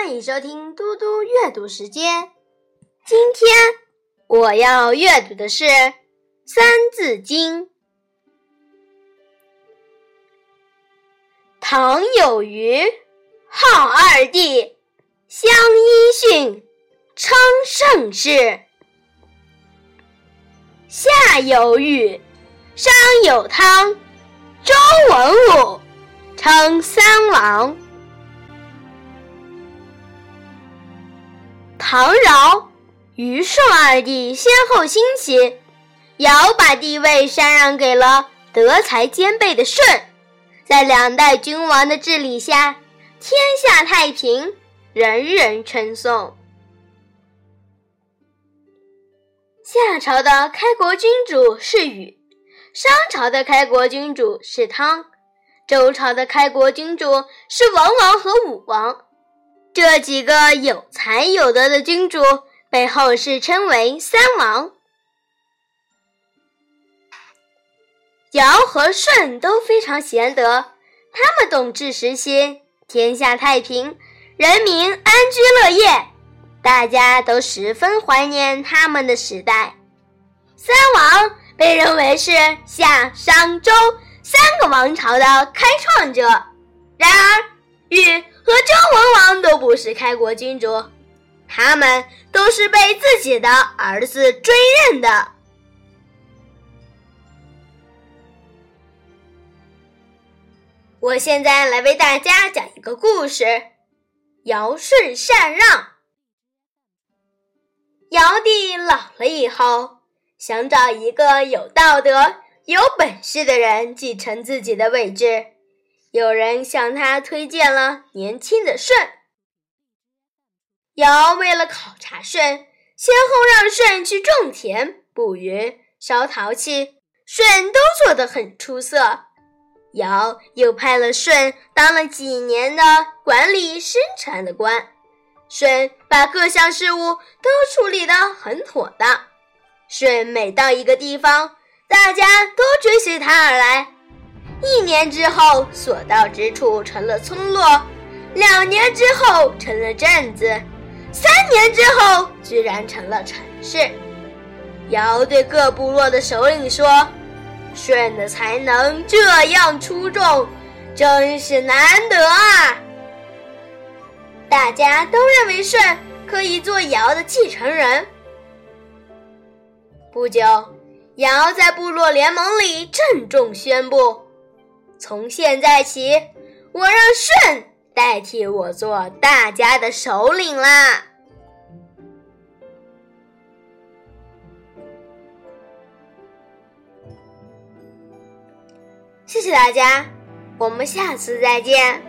欢迎收听嘟嘟阅读时间。今天我要阅读的是《三字经》。唐有虞，号二帝，相揖逊，称盛世。夏有禹，商有汤，周文武，称三王。唐尧、虞舜二帝先后兴起，尧把帝位禅让给了德才兼备的舜。在两代君王的治理下，天下太平，人人称颂。夏朝的开国君主是禹，商朝的开国君主是汤，周朝的开国君主是文王和武王。这几个有才有德的君主被后世称为三王。尧和舜都非常贤德，他们懂治时期，天下太平，人民安居乐业，大家都十分怀念他们的时代。三王被认为是夏、商、周三个王朝的开创者。然而，禹和周文王都不是开国君主，他们都是被自己的儿子追认的。我现在来为大家讲一个故事：尧舜禅让。尧帝老了以后，想找一个有道德、有本事的人继承自己的位置。有人向他推荐了年轻的舜。尧为了考察舜，先后让舜去种田、捕鱼、烧陶器，舜都做得很出色。尧又派了舜当了几年的管理生产的官，舜把各项事务都处理得很妥当。舜每到一个地方，大家都追随他而来。一年之后，所到之处成了村落；两年之后，成了镇子；三年之后，居然成了城市。尧对各部落的首领说。舜的才能这样出众，真是难得啊！大家都认为舜可以做尧的继承人。不久，尧在部落联盟里郑重宣布：从现在起，我让舜代替我做大家的首领啦！谢谢大家，我们下次再见。